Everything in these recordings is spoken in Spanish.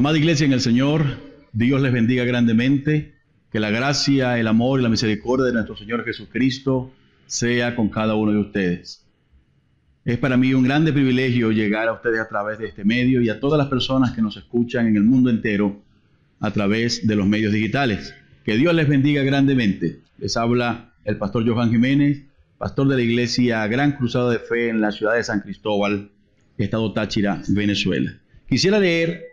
Amada iglesia en el Señor, Dios les bendiga grandemente, que la gracia, el amor y la misericordia de nuestro Señor Jesucristo sea con cada uno de ustedes. Es para mí un grande privilegio llegar a ustedes a través de este medio y a todas las personas que nos escuchan en el mundo entero a través de los medios digitales. Que Dios les bendiga grandemente. Les habla el pastor Johan Jiménez, pastor de la iglesia Gran Cruzado de Fe en la ciudad de San Cristóbal, Estado Táchira, Venezuela. Quisiera leer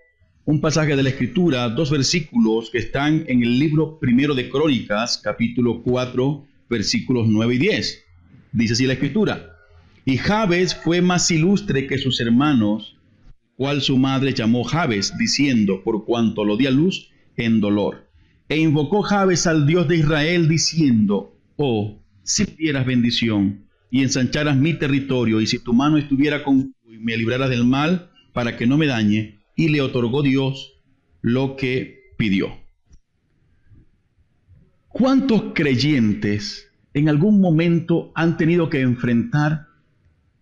un pasaje de la Escritura, dos versículos que están en el libro primero de Crónicas, capítulo 4, versículos 9 y 10. Dice así la Escritura. Y Jabes fue más ilustre que sus hermanos, cual su madre llamó Jabes, diciendo, por cuanto lo di a luz en dolor. E invocó Jabes al Dios de Israel, diciendo, oh, si dieras bendición y ensancharas mi territorio, y si tu mano estuviera conmigo y me libraras del mal, para que no me dañe, y le otorgó Dios lo que pidió. ¿Cuántos creyentes en algún momento han tenido que enfrentar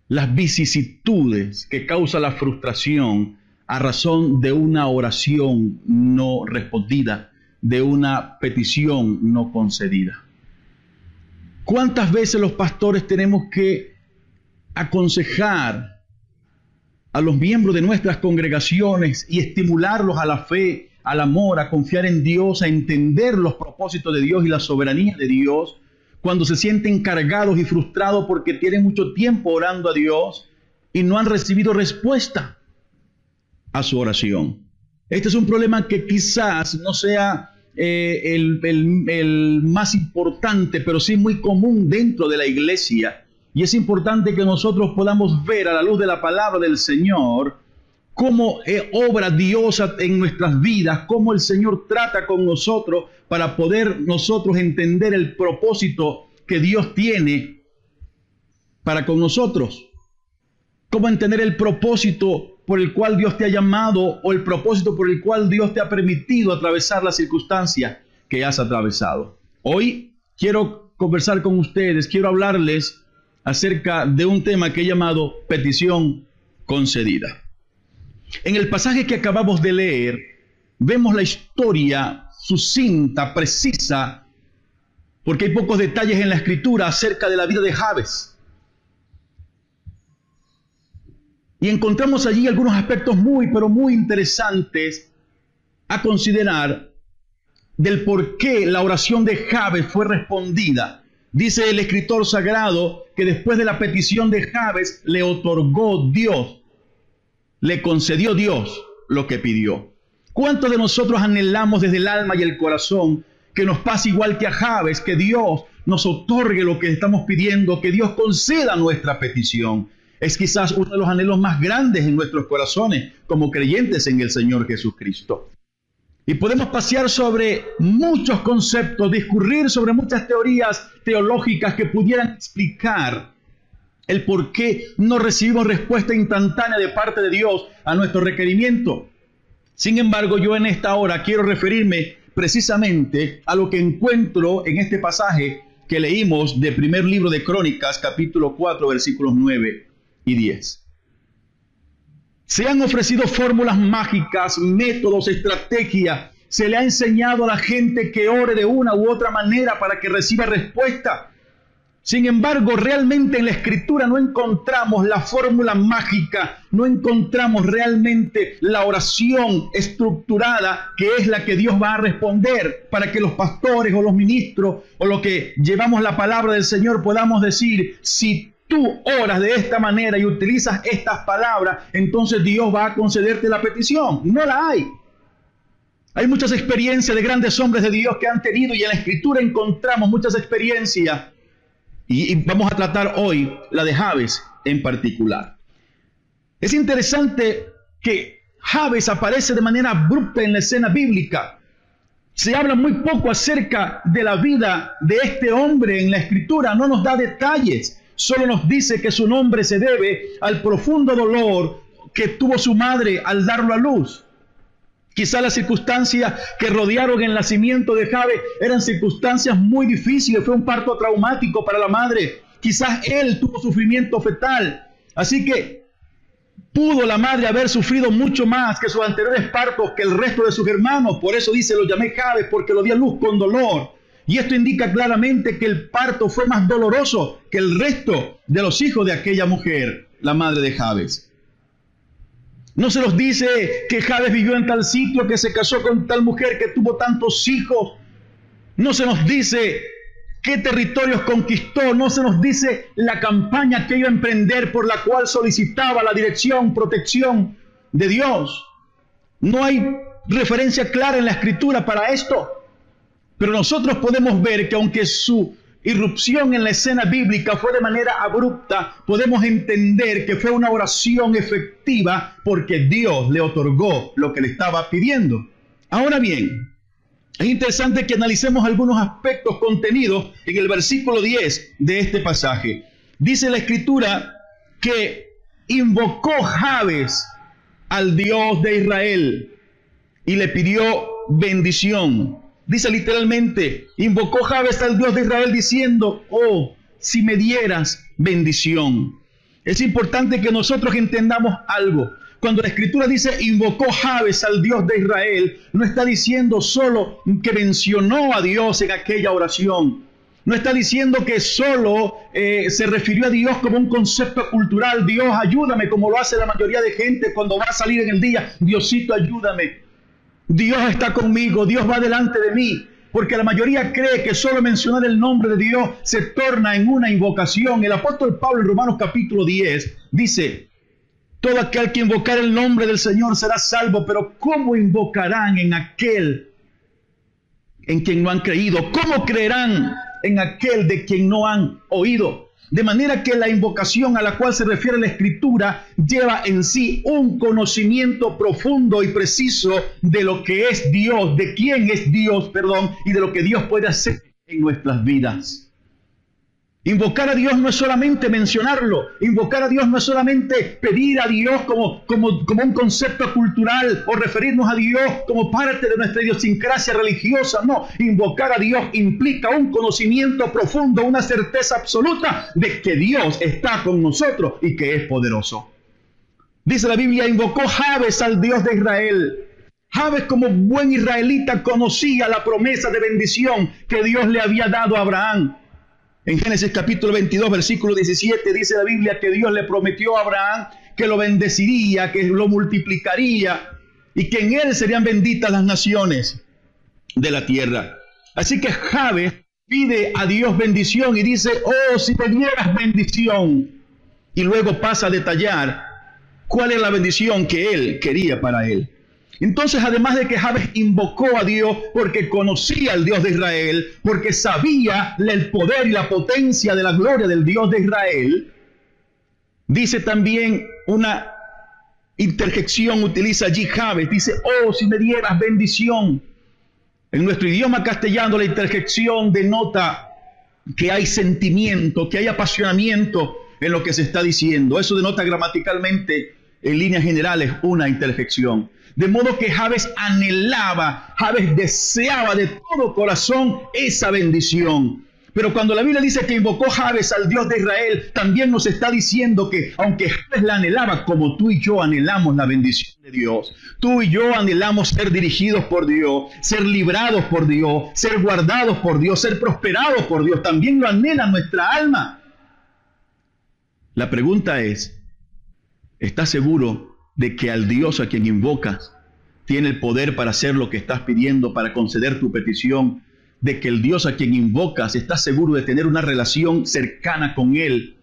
las vicisitudes que causa la frustración a razón de una oración no respondida, de una petición no concedida? ¿Cuántas veces los pastores tenemos que aconsejar a los miembros de nuestras congregaciones y estimularlos a la fe, al amor, a confiar en Dios, a entender los propósitos de Dios y la soberanía de Dios, cuando se sienten cargados y frustrados porque tienen mucho tiempo orando a Dios y no han recibido respuesta a su oración. Este es un problema que quizás no sea eh, el, el más importante, pero sí muy común dentro de la iglesia y es importante que nosotros podamos ver a la luz de la palabra del Señor cómo obra Dios en nuestras vidas, cómo el Señor trata con nosotros para poder nosotros entender el propósito que Dios tiene para con nosotros. Cómo entender el propósito por el cual Dios te ha llamado o el propósito por el cual Dios te ha permitido atravesar las circunstancias que has atravesado. Hoy quiero conversar con ustedes, quiero hablarles acerca de un tema que he llamado petición concedida. En el pasaje que acabamos de leer, vemos la historia sucinta, precisa, porque hay pocos detalles en la escritura acerca de la vida de Javes. Y encontramos allí algunos aspectos muy, pero muy interesantes a considerar del por qué la oración de Javes fue respondida Dice el escritor sagrado que después de la petición de Jabes le otorgó Dios, le concedió Dios lo que pidió. ¿Cuántos de nosotros anhelamos desde el alma y el corazón que nos pase igual que a Jabes, que Dios nos otorgue lo que estamos pidiendo, que Dios conceda nuestra petición? Es quizás uno de los anhelos más grandes en nuestros corazones como creyentes en el Señor Jesucristo. Y podemos pasear sobre muchos conceptos, discurrir sobre muchas teorías teológicas que pudieran explicar el por qué no recibimos respuesta instantánea de parte de Dios a nuestro requerimiento. Sin embargo, yo en esta hora quiero referirme precisamente a lo que encuentro en este pasaje que leímos de primer libro de Crónicas, capítulo 4, versículos 9 y 10. Se han ofrecido fórmulas mágicas, métodos, estrategias. Se le ha enseñado a la gente que ore de una u otra manera para que reciba respuesta. Sin embargo, realmente en la escritura no encontramos la fórmula mágica, no encontramos realmente la oración estructurada que es la que Dios va a responder para que los pastores o los ministros o los que llevamos la palabra del Señor podamos decir, si tú oras de esta manera y utilizas estas palabras, entonces Dios va a concederte la petición. No la hay. Hay muchas experiencias de grandes hombres de Dios que han tenido y en la escritura encontramos muchas experiencias. Y, vamos a tratar hoy la de Javes en particular. Es interesante que Javes aparece de manera abrupta en la escena bíblica. Se habla muy poco acerca de la vida de este hombre en la escritura, no nos da detalles solo nos dice que su nombre se debe al profundo dolor que tuvo su madre al darlo a luz. Quizá las circunstancias que rodearon el nacimiento de Jabe eran circunstancias muy difíciles, fue un parto traumático para la madre. Quizás él tuvo sufrimiento fetal. Así que pudo la madre haber sufrido mucho más que sus anteriores partos que el resto de sus hermanos. Por eso dice, lo llamé Jabes, porque lo di a luz con dolor. Y esto indica claramente que el parto fue más doloroso que el resto de los hijos de aquella mujer, la madre de Jabes. No se nos dice que Jabes vivió en tal sitio, que se casó con tal mujer, que tuvo tantos hijos. No se nos dice qué territorios conquistó, no se nos dice la campaña que iba a emprender por la cual solicitaba la dirección, protección de Dios. No hay referencia clara en la escritura para esto. Pero nosotros podemos ver que aunque su irrupción en la escena bíblica fue de manera abrupta, podemos entender que fue una oración efectiva porque Dios le otorgó lo que le estaba pidiendo. Ahora bien, es interesante que analicemos algunos aspectos contenidos en el versículo 10 de este pasaje. Dice la escritura que invocó Jabes al Dios de Israel y le pidió bendición. Dice literalmente, invocó Jabes al Dios de Israel diciendo, oh, si me dieras bendición. Es importante que nosotros entendamos algo. Cuando la escritura dice invocó Jabes al Dios de Israel, no está diciendo solo que mencionó a Dios en aquella oración. No está diciendo que solo eh, se refirió a Dios como un concepto cultural. Dios ayúdame, como lo hace la mayoría de gente cuando va a salir en el día. Diosito ayúdame. Dios está conmigo, Dios va delante de mí, porque la mayoría cree que solo mencionar el nombre de Dios se torna en una invocación. El apóstol Pablo en Romanos capítulo 10 dice, todo aquel que invocar el nombre del Señor será salvo, pero ¿cómo invocarán en aquel en quien no han creído? ¿Cómo creerán en aquel de quien no han oído? De manera que la invocación a la cual se refiere la escritura lleva en sí un conocimiento profundo y preciso de lo que es Dios, de quién es Dios, perdón, y de lo que Dios puede hacer en nuestras vidas. Invocar a Dios no es solamente mencionarlo, invocar a Dios no es solamente pedir a Dios como, como, como un concepto cultural o referirnos a Dios como parte de nuestra idiosincrasia religiosa, no, invocar a Dios implica un conocimiento profundo, una certeza absoluta de que Dios está con nosotros y que es poderoso. Dice la Biblia, invocó Jabes al Dios de Israel. Jabes como buen israelita conocía la promesa de bendición que Dios le había dado a Abraham. En Génesis capítulo 22, versículo 17 dice la Biblia que Dios le prometió a Abraham que lo bendeciría, que lo multiplicaría y que en él serían benditas las naciones de la tierra. Así que Jabes pide a Dios bendición y dice, oh, si te dieras bendición. Y luego pasa a detallar cuál es la bendición que él quería para él. Entonces, además de que Jabes invocó a Dios porque conocía al Dios de Israel, porque sabía el poder y la potencia de la gloria del Dios de Israel, dice también una interjección, utiliza allí Jabes, dice, oh, si me dieras bendición. En nuestro idioma castellano la interjección denota que hay sentimiento, que hay apasionamiento en lo que se está diciendo. Eso denota gramaticalmente, en líneas generales, una interjección. De modo que Jabes anhelaba, Jabes deseaba de todo corazón esa bendición. Pero cuando la Biblia dice que invocó Jabes al Dios de Israel, también nos está diciendo que aunque Jabes la anhelaba como tú y yo anhelamos la bendición de Dios, tú y yo anhelamos ser dirigidos por Dios, ser librados por Dios, ser guardados por Dios, ser prosperados por Dios, también lo anhela nuestra alma. La pregunta es, ¿estás seguro de que al Dios a quien invocas tiene el poder para hacer lo que estás pidiendo, para conceder tu petición, de que el Dios a quien invocas está seguro de tener una relación cercana con Él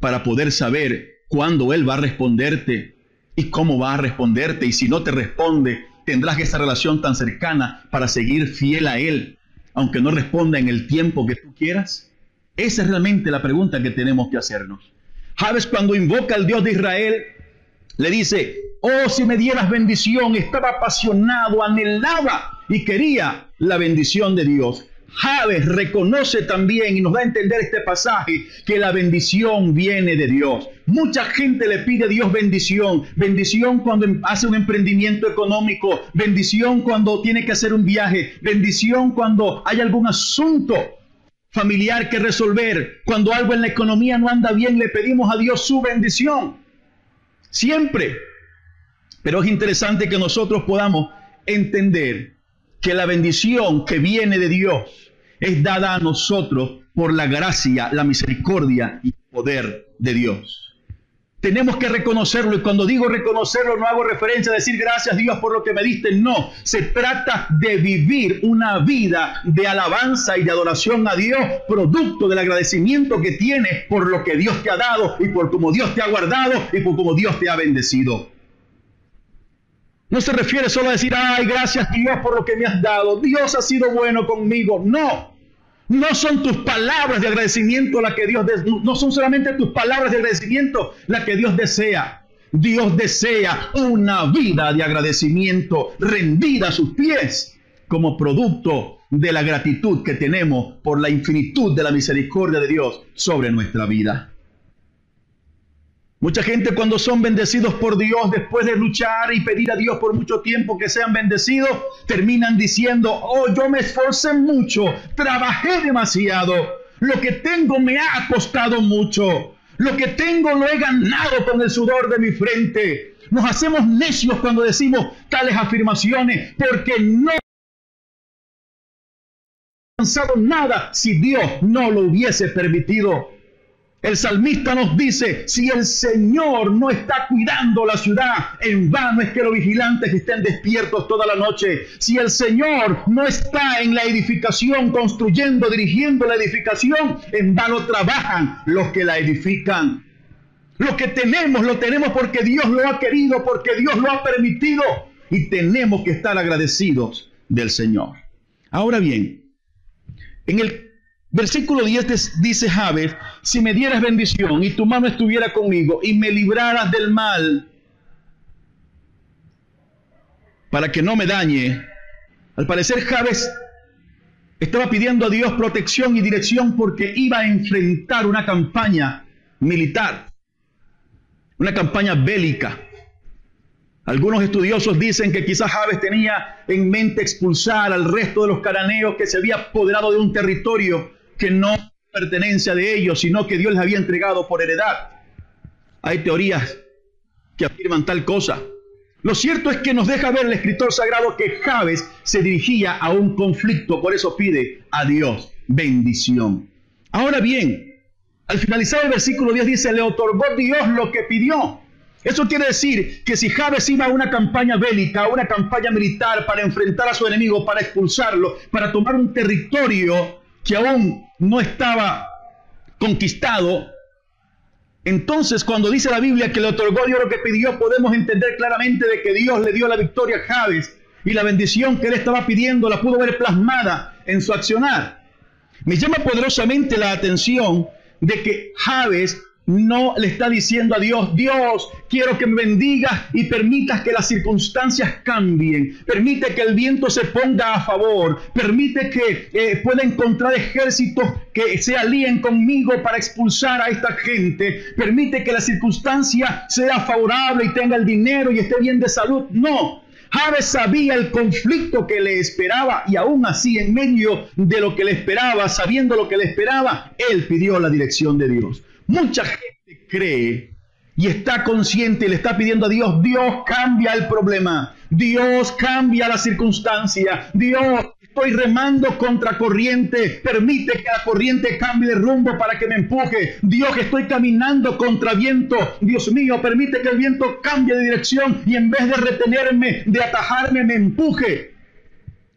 para poder saber cuándo Él va a responderte y cómo va a responderte. Y si no te responde, tendrás esa relación tan cercana para seguir fiel a Él, aunque no responda en el tiempo que tú quieras. Esa es realmente la pregunta que tenemos que hacernos. Javes cuando invoca al Dios de Israel, le dice, oh, si me dieras bendición, estaba apasionado, anhelaba y quería la bendición de Dios. Javes reconoce también y nos da a entender este pasaje que la bendición viene de Dios. Mucha gente le pide a Dios bendición. Bendición cuando hace un emprendimiento económico. Bendición cuando tiene que hacer un viaje. Bendición cuando hay algún asunto familiar que resolver. Cuando algo en la economía no anda bien, le pedimos a Dios su bendición. Siempre. Pero es interesante que nosotros podamos entender que la bendición que viene de Dios es dada a nosotros por la gracia, la misericordia y el poder de Dios. Tenemos que reconocerlo. Y cuando digo reconocerlo no hago referencia a decir gracias Dios por lo que me diste, no, se trata de vivir una vida de alabanza y de adoración a Dios, producto del agradecimiento que tienes por lo que Dios te ha dado y por cómo Dios te ha guardado y por cómo Dios te ha bendecido. No se refiere solo a decir, ay, gracias Dios por lo que me has dado, Dios ha sido bueno conmigo, no, no son tus palabras de agradecimiento las que Dios no son solamente tus palabras de agradecimiento las que Dios desea. Dios desea una vida de agradecimiento rendida a sus pies como producto de la gratitud que tenemos por la infinitud de la misericordia de Dios sobre nuestra vida. Mucha gente cuando son bendecidos por Dios, después de luchar y pedir a Dios por mucho tiempo que sean bendecidos, terminan diciendo, oh, yo me esforcé mucho, trabajé demasiado, lo que tengo me ha costado mucho, lo que tengo lo he ganado con el sudor de mi frente. Nos hacemos necios cuando decimos tales afirmaciones porque no alcanzado nada si Dios no lo hubiese permitido. El salmista nos dice, si el Señor no está cuidando la ciudad, en vano es que los vigilantes estén despiertos toda la noche. Si el Señor no está en la edificación, construyendo, dirigiendo la edificación, en vano trabajan los que la edifican. Lo que tenemos, lo tenemos porque Dios lo ha querido, porque Dios lo ha permitido. Y tenemos que estar agradecidos del Señor. Ahora bien, en el Versículo 10 dice Javes, si me dieras bendición y tu mano estuviera conmigo y me libraras del mal para que no me dañe. Al parecer Javes estaba pidiendo a Dios protección y dirección porque iba a enfrentar una campaña militar, una campaña bélica. Algunos estudiosos dicen que quizás Javes tenía en mente expulsar al resto de los cananeos que se había apoderado de un territorio que no pertenencia de ellos, sino que Dios les había entregado por heredad. Hay teorías que afirman tal cosa. Lo cierto es que nos deja ver el escritor sagrado que Javes se dirigía a un conflicto, por eso pide a Dios bendición. Ahora bien, al finalizar el versículo 10 dice, le otorgó Dios lo que pidió. Eso quiere decir que si Javes iba a una campaña bélica, a una campaña militar para enfrentar a su enemigo, para expulsarlo, para tomar un territorio que aún no estaba conquistado, entonces cuando dice la Biblia que le otorgó Dios lo que pidió, podemos entender claramente de que Dios le dio la victoria a Javes y la bendición que él estaba pidiendo la pudo ver plasmada en su accionar. Me llama poderosamente la atención de que Javes no le está diciendo a Dios, Dios, quiero que me bendigas y permitas que las circunstancias cambien, permite que el viento se ponga a favor, permite que eh, pueda encontrar ejércitos que se alíen conmigo para expulsar a esta gente, permite que la circunstancia sea favorable y tenga el dinero y esté bien de salud. No, Javes sabía el conflicto que le esperaba y aún así en medio de lo que le esperaba, sabiendo lo que le esperaba, él pidió la dirección de Dios. Mucha gente cree y está consciente le está pidiendo a Dios, Dios cambia el problema, Dios cambia la circunstancia, Dios estoy remando contra corriente, permite que la corriente cambie de rumbo para que me empuje, Dios estoy caminando contra viento, Dios mío, permite que el viento cambie de dirección y en vez de retenerme, de atajarme, me empuje.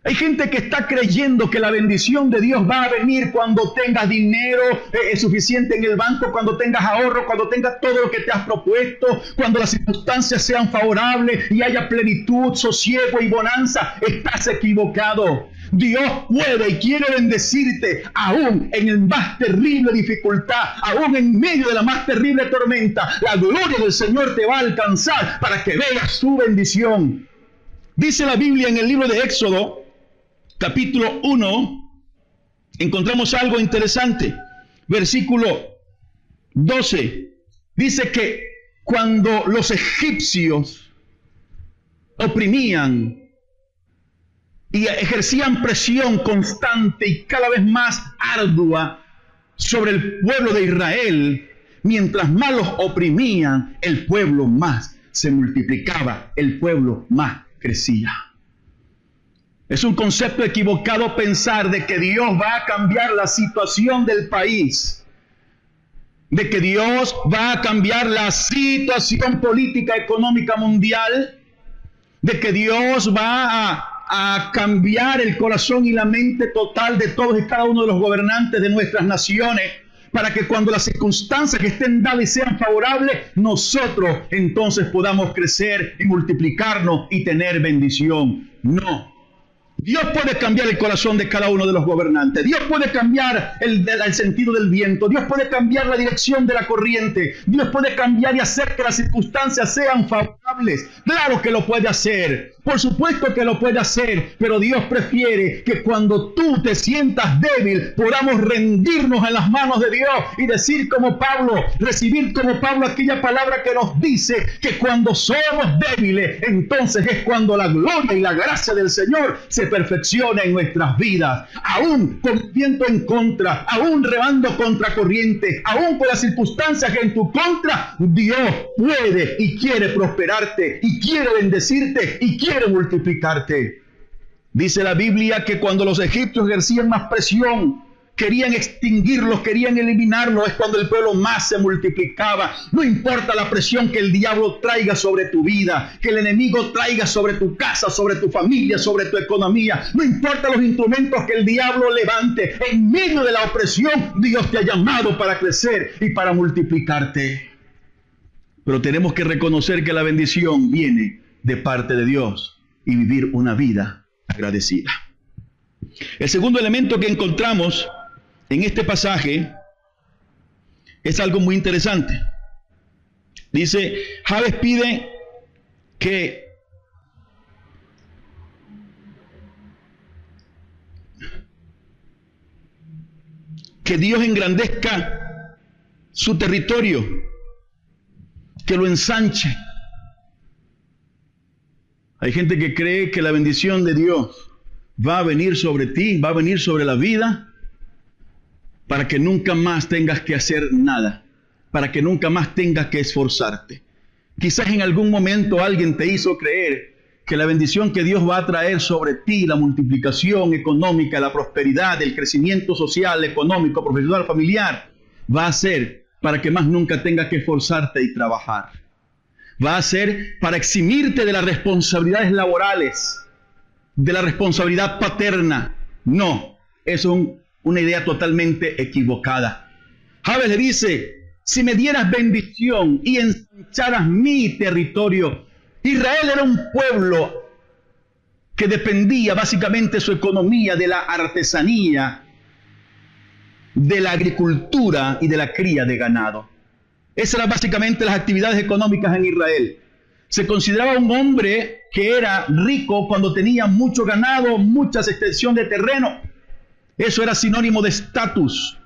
Hay gente que está creyendo que la bendición de Dios va a venir cuando tengas dinero eh, suficiente en el banco, cuando tengas ahorro, cuando tengas todo lo que te has propuesto, cuando las circunstancias sean favorables y haya plenitud, sosiego y bonanza. Estás equivocado. Dios puede y quiere bendecirte aún en el más terrible dificultad, aún en medio de la más terrible tormenta. La gloria del Señor te va a alcanzar para que veas su bendición. Dice la Biblia en el libro de Éxodo, capítulo 1, encontramos algo interesante. Versículo 12. Dice que cuando los egipcios oprimían y ejercían presión constante y cada vez más ardua sobre el pueblo de Israel, mientras más los oprimían, el pueblo más se multiplicaba, el pueblo más crecía. Es un concepto equivocado pensar de que Dios va a cambiar la situación del país, de que Dios va a cambiar la situación política económica mundial, de que Dios va a, a cambiar el corazón y la mente total de todos y cada uno de los gobernantes de nuestras naciones para que cuando las circunstancias que estén dadas sean favorables, nosotros entonces podamos crecer y multiplicarnos y tener bendición. No, Dios puede cambiar el corazón de cada uno de los gobernantes. Dios puede cambiar el, sentido del viento. Dios puede cambiar la dirección de la corriente. Dios puede cambiar y hacer que las circunstancias sean favorables. Claro que lo puede hacer. Por supuesto que lo puede hacer. Pero Dios prefiere que cuando tú te sientas débil, podamos rendirnos en las manos de Dios y decir como Pablo, recibir como Pablo aquella palabra que nos dice que cuando somos débiles, entonces es cuando la gloria y la gracia del Señor se perfecciona en nuestras vidas, aún con viento en contra, aún rebando contra corriente, aún con las circunstancias en tu contra, Dios puede y quiere prosperarte y quiere bendecirte y quiere multiplicarte. Dice la Biblia que cuando los egipcios ejercían más presión, querían extinguirlos, querían eliminarlos, es cuando el pueblo más se multiplicaba. No importa la presión que el diablo traiga sobre tu vida, que el enemigo traiga sobre tu casa, sobre tu familia, sobre tu economía. No importa los instrumentos que el diablo levante. En medio de la opresión, Dios te ha llamado para crecer y para multiplicarte. Pero tenemos que reconocer que la bendición viene de parte de Dios y vivir una vida agradecida. El segundo elemento que encontramos en este pasaje es algo muy interesante. Dice, Javes pide que que Dios engrandezca su territorio, que lo ensanche. Hay gente que cree que la bendición de Dios va a venir sobre ti, va a venir sobre la vida para que nunca más tengas que hacer nada, para que nunca más tengas que esforzarte. Quizás en algún momento alguien te hizo creer que la bendición que Dios va a traer sobre ti, la multiplicación económica, la prosperidad, el crecimiento social, económico, profesional, familiar, va a ser para que más nunca tengas que esforzarte y trabajar. Va a ser para eximirte de las responsabilidades laborales, de la responsabilidad paterna. No, es un una idea totalmente equivocada. Javes le dice, si me dieras bendición y ensancharas mi territorio, Israel era un pueblo que dependía básicamente su economía de la artesanía, de la agricultura y de la cría de ganado. Esas eran básicamente las actividades económicas en Israel. Se consideraba un hombre que era rico cuando tenía mucho ganado, mucha extensión de terreno, eso era sinónimo de estatus,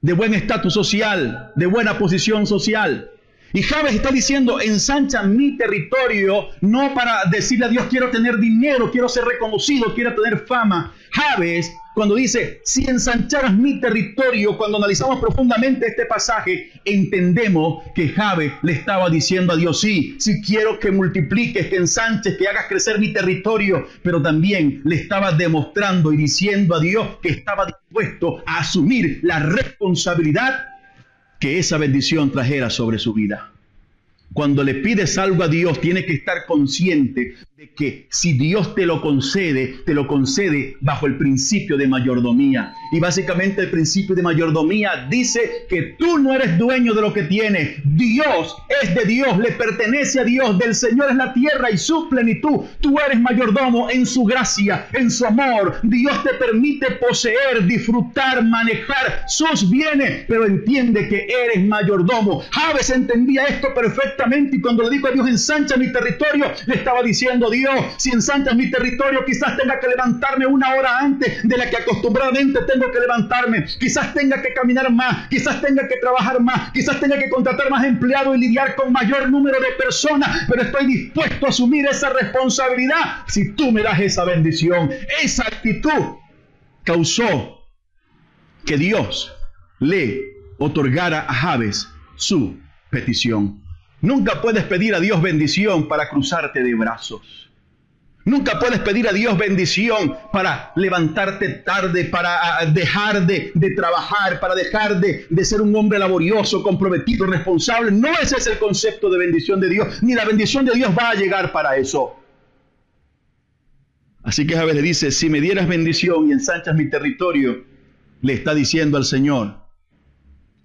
de buen estatus social, de buena posición social. Y Javes está diciendo, ensancha mi territorio, no para decirle a Dios, quiero tener dinero, quiero ser reconocido, quiero tener fama. Javes cuando dice, si ensancharas mi territorio, cuando analizamos profundamente este pasaje, entendemos que Jabe le estaba diciendo a Dios, sí, sí quiero que multipliques, que ensanches, que hagas crecer mi territorio, pero también le estaba demostrando y diciendo a Dios que estaba dispuesto a asumir la responsabilidad que esa bendición trajera sobre su vida. Cuando le pides algo a Dios, tiene que estar consciente de que si Dios te lo concede, te lo concede bajo el principio de mayordomía. Y básicamente el principio de mayordomía dice que tú no eres dueño de lo que tienes. Dios es de Dios, le pertenece a Dios. Del Señor es la tierra y su plenitud. Tú eres mayordomo en su gracia, en su amor. Dios te permite poseer, disfrutar, manejar sus bienes, pero entiende que eres mayordomo. Javes entendía esto perfectamente y cuando le dijo a Dios ensancha mi territorio, le estaba diciendo Dios, si ensanchas mi territorio, quizás tenga que levantarme una hora antes de la que acostumbradamente tengo que levantarme. Quizás tenga que caminar más, quizás tenga que trabajar más, quizás tenga que contratar más empleados y lidiar con mayor número de personas, pero estoy dispuesto a asumir esa responsabilidad si tú me das esa bendición. Esa actitud causó que Dios le otorgara a Javes su petición. Nunca puedes pedir a Dios bendición para cruzarte de brazos. Nunca puedes pedir a Dios bendición para levantarte tarde, para ah, dejar de, trabajar, para dejar de, de, ser un hombre laborioso, comprometido, responsable. No ese es el concepto de bendición de Dios, ni la bendición de Dios va a llegar para eso. Así que Javes le dice, si me dieras bendición y ensanchas mi territorio, le está diciendo al Señor,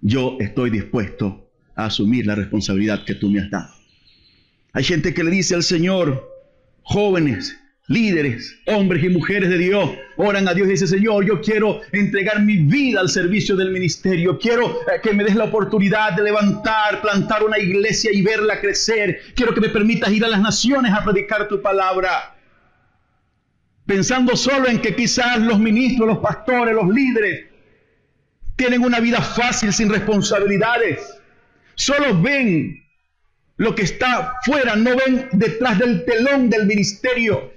yo estoy dispuesto a asumir la responsabilidad que tú me has dado. Hay gente que le dice al Señor, jóvenes, líderes, hombres y mujeres de Dios, oran a Dios y dicen, Señor, yo quiero entregar mi vida al servicio del ministerio, quiero eh, que me des la oportunidad de levantar, plantar una iglesia y verla crecer, quiero que me permitas ir a las naciones a predicar tu palabra. Pensando solo en que quizás los ministros, los pastores, los líderes tienen una vida fácil sin responsabilidades. Solo ven lo que está fuera, no ven detrás del telón del ministerio.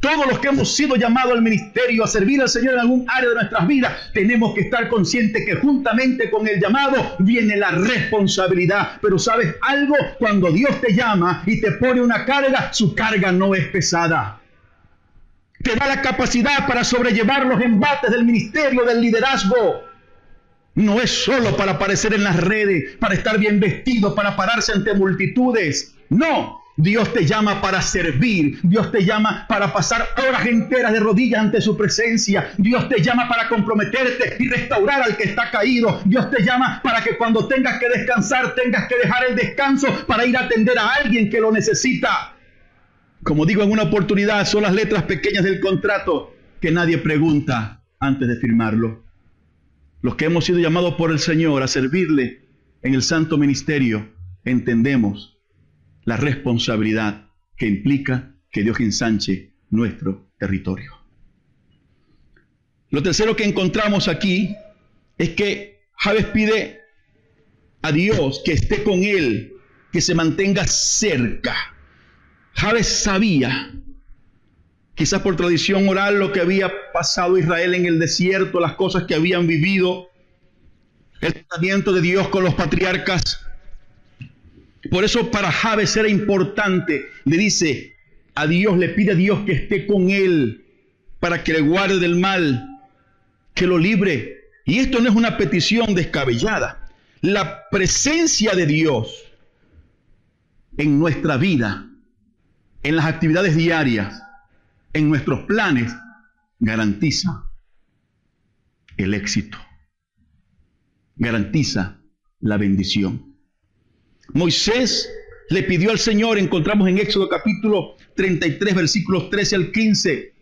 Todos los que hemos sido llamados al ministerio a servir al Señor en algún área de nuestras vidas, tenemos que estar conscientes que juntamente con el llamado viene la responsabilidad. Pero sabes algo, cuando Dios te llama y te pone una carga, su carga no es pesada. Te da la capacidad para sobrellevar los embates del ministerio, del liderazgo. No es solo para aparecer en las redes, para estar bien vestido, para pararse ante multitudes. No, Dios te llama para servir. Dios te llama para pasar horas enteras de rodillas ante su presencia. Dios te llama para comprometerte y restaurar al que está caído. Dios te llama para que cuando tengas que descansar, tengas que dejar el descanso para ir a atender a alguien que lo necesita. Como digo en una oportunidad, son las letras pequeñas del contrato que nadie pregunta antes de firmarlo los que hemos sido llamados por el Señor a servirle en el santo ministerio, entendemos la responsabilidad que implica que Dios ensanche nuestro territorio. Lo tercero que encontramos aquí es que Javes pide a Dios que esté con él, que se mantenga cerca. Javes sabía quizás por tradición oral, lo que había pasado Israel en el desierto, las cosas que habían vivido, el tratamiento de Dios con los patriarcas. Por eso para Jabes era importante, le dice a Dios, le pide a Dios que esté con él para que le guarde del mal, que lo libre. Y esto no es una petición descabellada. La presencia de Dios en nuestra vida, en las actividades diarias, en nuestros planes garantiza el éxito, garantiza la bendición. Moisés le pidió al Señor, encontramos en Éxodo capítulo 33, versículos 13 al 15,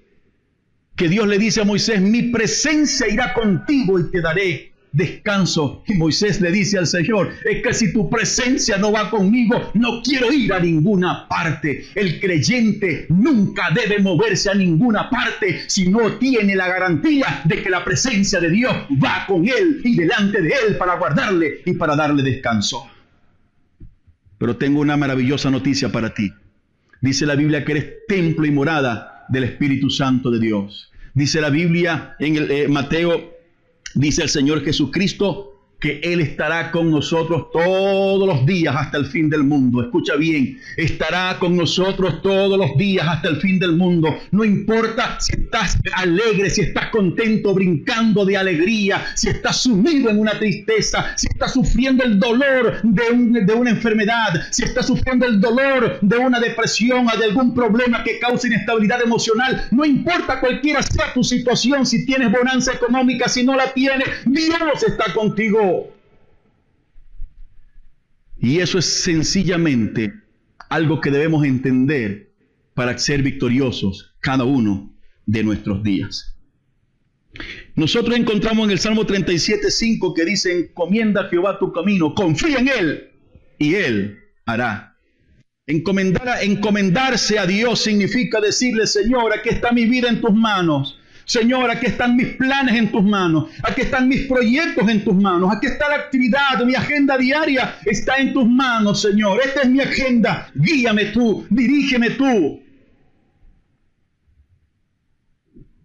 que Dios le dice a Moisés, mi presencia irá contigo y te daré descanso. Y Moisés le dice al Señor, es que si tu presencia no va conmigo, no quiero ir a ninguna parte. El creyente nunca debe moverse a ninguna parte si no tiene la garantía de que la presencia de Dios va con él y delante de él para guardarle y para darle descanso. Pero tengo una maravillosa noticia para ti. Dice la Biblia que eres templo y morada del Espíritu Santo de Dios. Dice la Biblia en el eh, Mateo dice el Señor Jesucristo, que Él estará con nosotros todos los días hasta el fin del mundo. Escucha bien, estará con nosotros todos los días hasta el fin del mundo. No importa si estás alegre, si estás contento, brincando de alegría, si estás sumido en una tristeza, si estás sufriendo el dolor de, de una enfermedad, si estás sufriendo el dolor de una depresión o de algún problema que cause inestabilidad emocional. No importa cualquiera sea tu situación, si tienes bonanza económica, si no la tienes, Dios está contigo. Y eso es sencillamente algo que debemos entender para ser victoriosos cada uno de nuestros días. Nosotros encontramos en el Salmo 37.5 que dice, encomienda a Jehová tu camino, confía en Él y Él hará. Encomendar, encomendarse a Dios significa decirle, Señor, aquí está mi vida en tus manos. Señor, aquí están mis planes en tus manos, aquí están mis proyectos en tus manos, aquí está la actividad, mi agenda diaria está en tus manos, Señor. Esta es mi agenda, guíame tú, dirígeme tú.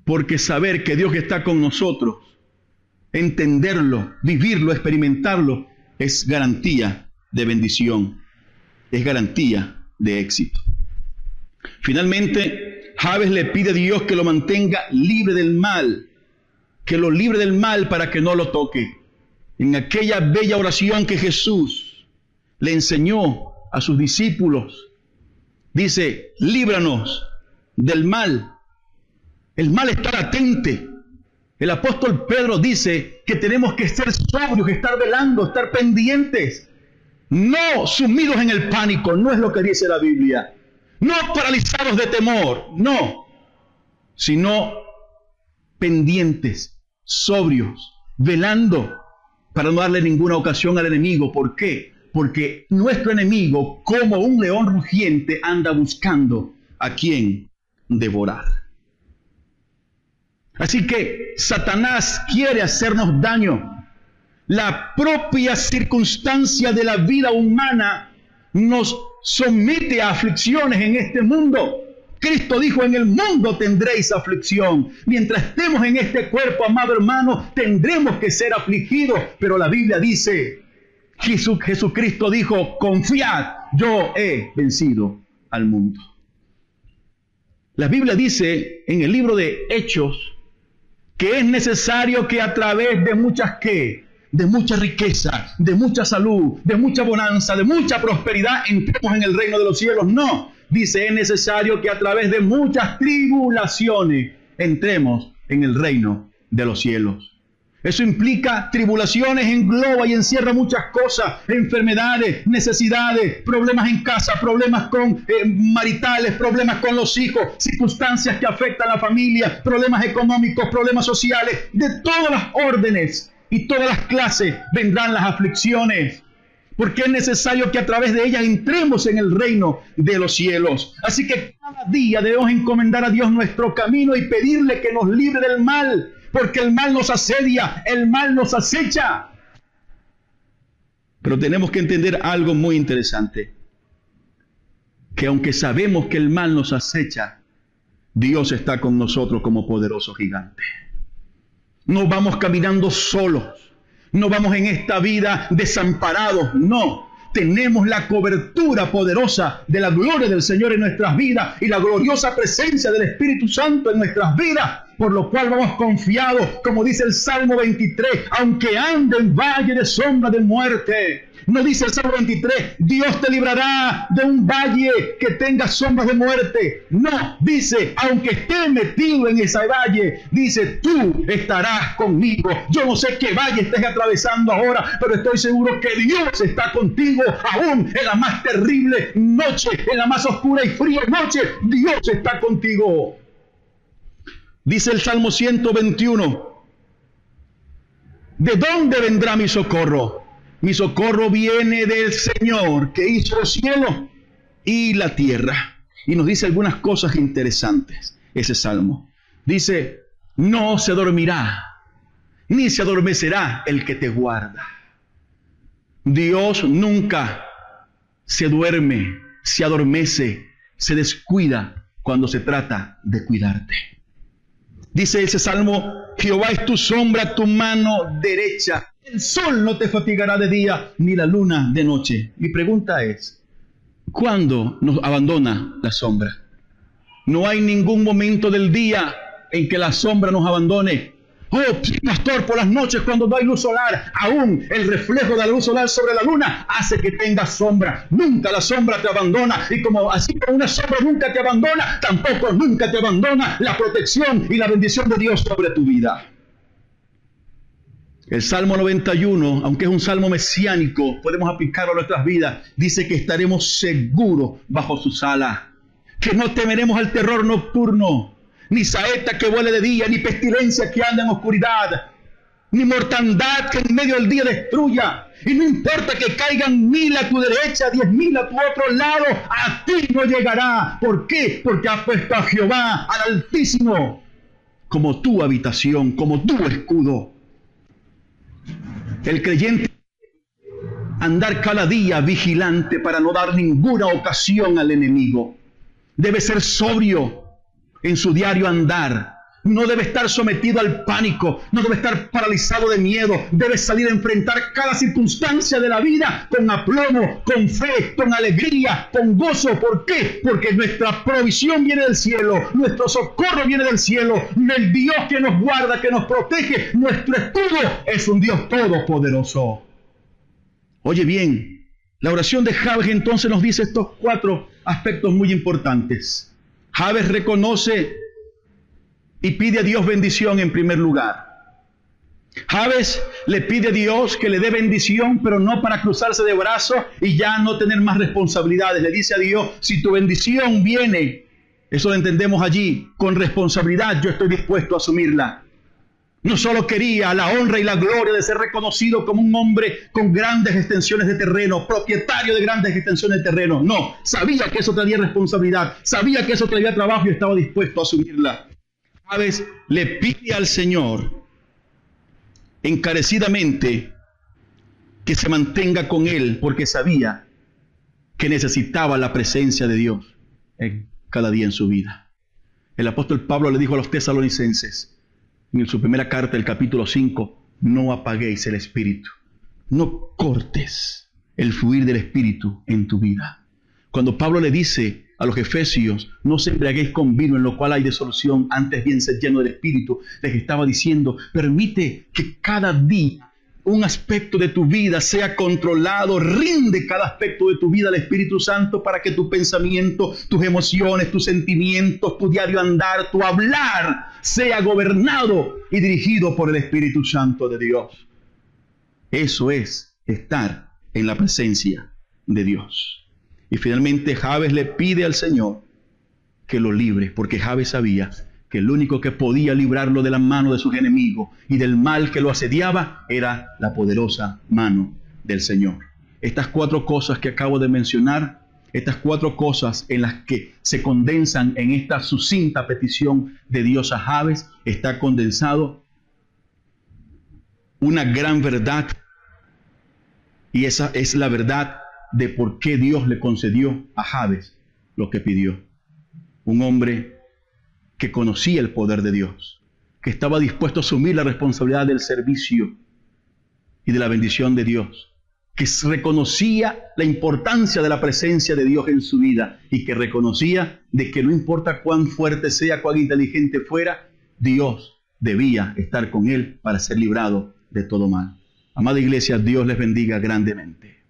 Porque saber que Dios está con nosotros, entenderlo, vivirlo, experimentarlo, es garantía de bendición, es garantía de éxito. Finalmente, Javes le pide a Dios que lo mantenga libre del mal, que lo libre del mal para que no lo toque. En aquella bella oración que Jesús le enseñó a sus discípulos, dice, líbranos del mal. El mal está latente. El apóstol Pedro dice que tenemos que ser sobrios, estar velando, estar pendientes, no sumidos en el pánico, no es lo que dice la Biblia, no paralizados de temor, no, sino pendientes, sobrios, velando para no darle ninguna ocasión al enemigo. ¿Por qué? Porque nuestro enemigo, como un león rugiente, anda buscando a quien devorar. Así que Satanás quiere hacernos daño. La propia circunstancia de la vida humana nos somete a aflicciones en este mundo. Cristo dijo, en el mundo tendréis aflicción. Mientras estemos en este cuerpo, amado hermano, tendremos que ser afligidos. Pero la Biblia dice, Jesucristo dijo, confiad, yo he vencido al mundo. La Biblia dice en el libro de Hechos que es necesario que a través de muchas que de mucha riqueza, de mucha salud, de mucha bonanza, de mucha prosperidad, entremos en el reino de los cielos. No, dice, es necesario que a través de muchas tribulaciones entremos en el reino de los cielos. Eso implica tribulaciones, engloba y encierra muchas cosas, enfermedades, necesidades, problemas en casa, problemas con eh, maritales, problemas con los hijos, circunstancias que afectan a la familia, problemas económicos, problemas sociales, de todas las órdenes y todas las clases vendrán las aflicciones. Porque es necesario que a través de ellas entremos en el reino de los cielos. Así que cada día debemos encomendar a Dios nuestro camino y pedirle que nos libre del mal, porque el mal nos asedia, el mal nos acecha. Pero tenemos que entender algo muy interesante, que aunque sabemos que el mal nos acecha, Dios está con nosotros como poderoso gigante. No vamos caminando solos, no vamos en esta vida desamparados, no. Tenemos la cobertura poderosa de la gloria del Señor en nuestras vidas y la gloriosa presencia del Espíritu Santo en nuestras vidas por lo cual vamos confiados, como dice el Salmo 23, aunque ande en valle de sombra de muerte. No dice el Salmo 23, Dios te librará de un valle que tenga sombras de muerte. No, dice, aunque esté metido en ese valle, dice, tú estarás conmigo. Yo no sé qué valle estés atravesando ahora, pero estoy seguro que Dios está contigo aún en la más terrible noche, en la más oscura y fría noche. Dios está contigo. Dice el Salmo 121, ¿de dónde vendrá mi socorro? Mi socorro viene del Señor que hizo el cielo y la tierra. Y nos dice algunas cosas interesantes ese salmo. Dice, no se dormirá, ni se adormecerá el que te guarda. Dios nunca se duerme, se adormece, se descuida cuando se trata de cuidarte. Dice ese salmo, Jehová es tu sombra, tu mano derecha. El sol no te fatigará de día, ni la luna de noche. Mi pregunta es, ¿cuándo nos abandona la sombra? No hay ningún momento del día en que la sombra nos abandone. Oh, pastor, por las noches cuando no hay luz solar, aún el reflejo de la luz solar sobre la luna hace que tenga sombra. Nunca la sombra te abandona. Y como así como una sombra nunca te abandona, tampoco nunca te abandona la protección y la bendición de Dios sobre tu vida. El Salmo 91, aunque es un salmo mesiánico, podemos aplicarlo a nuestras vidas. Dice que estaremos seguros bajo su sala, que no temeremos al terror nocturno, ni saeta que vuele de día, ni pestilencia que anda en oscuridad, ni mortandad que en medio del día destruya. Y no importa que caigan mil a tu derecha, diez mil a tu otro lado, a ti no llegará. ¿Por qué? Porque has puesto a Jehová, al Altísimo, como tu habitación, como tu escudo. El creyente andar cada día vigilante para no dar ninguna ocasión al enemigo. Debe ser sobrio, en su diario andar. no debe estar sometido al pánico, no debe estar paralizado de miedo, debe salir a enfrentar cada circunstancia de la vida con aplomo, con fe, con alegría, con gozo. ¿Por qué? Porque nuestra provisión viene del cielo, nuestro socorro viene del cielo, el Dios que nos guarda, que nos protege, nuestro escudo es un Dios todopoderoso. Oye bien, la oración de Jabes entonces nos dice estos cuatro aspectos muy importantes. Jabes reconoce y pide a Dios bendición en primer lugar. Javes le pide a Dios que le dé bendición, pero no para cruzarse de brazos y ya no tener más responsabilidades. Le dice a Dios, si tu bendición viene, eso lo entendemos allí, con responsabilidad yo estoy dispuesto a asumirla. No solo quería la honra y la gloria de ser reconocido como un hombre con grandes extensiones de terreno, propietario de grandes extensiones de terreno. No, sabía que eso traía responsabilidad, sabía que eso traía trabajo y estaba dispuesto a asumirla. Chávez le pide al Señor encarecidamente que se mantenga con él porque sabía que necesitaba la presencia de Dios en cada día en su vida. El apóstol Pablo le dijo a los tesalonicenses en su primera carta, el capítulo 5, no apaguéis el espíritu, no cortes el fluir del espíritu en tu vida. Cuando Pablo le dice a los efesios, no se embriaguéis con vino en lo cual hay desolución, antes bien ser lleno del Espíritu. Les estaba diciendo, permite que cada día un aspecto de tu vida sea controlado, rinde cada aspecto de tu vida al Espíritu Santo para que tu pensamiento, tus emociones, tus sentimientos, tu diario andar, tu hablar sea gobernado y dirigido por el Espíritu Santo de Dios. Eso es estar en la presencia de Dios. Y finalmente Javes le pide al Señor que lo libre, porque Javes sabía que el único que podía librarlo de la mano de sus enemigos y del mal que lo asediaba era la poderosa mano del Señor. Estas cuatro cosas que acabo de mencionar, estas cuatro cosas en las que se condensan en esta sucinta petición de Dios a Javes, está condensado una gran verdad. Y esa es la verdad de por qué Dios le concedió a Jabes lo que pidió. Un hombre que conocía el poder de Dios, que estaba dispuesto a asumir la responsabilidad del servicio y de la bendición de Dios, que reconocía la importancia de la presencia de Dios en su vida y que reconocía de que no importa cuán fuerte sea, cuán inteligente fuera, Dios debía estar con él para ser librado de todo mal. Amada iglesia, Dios les bendiga grandemente.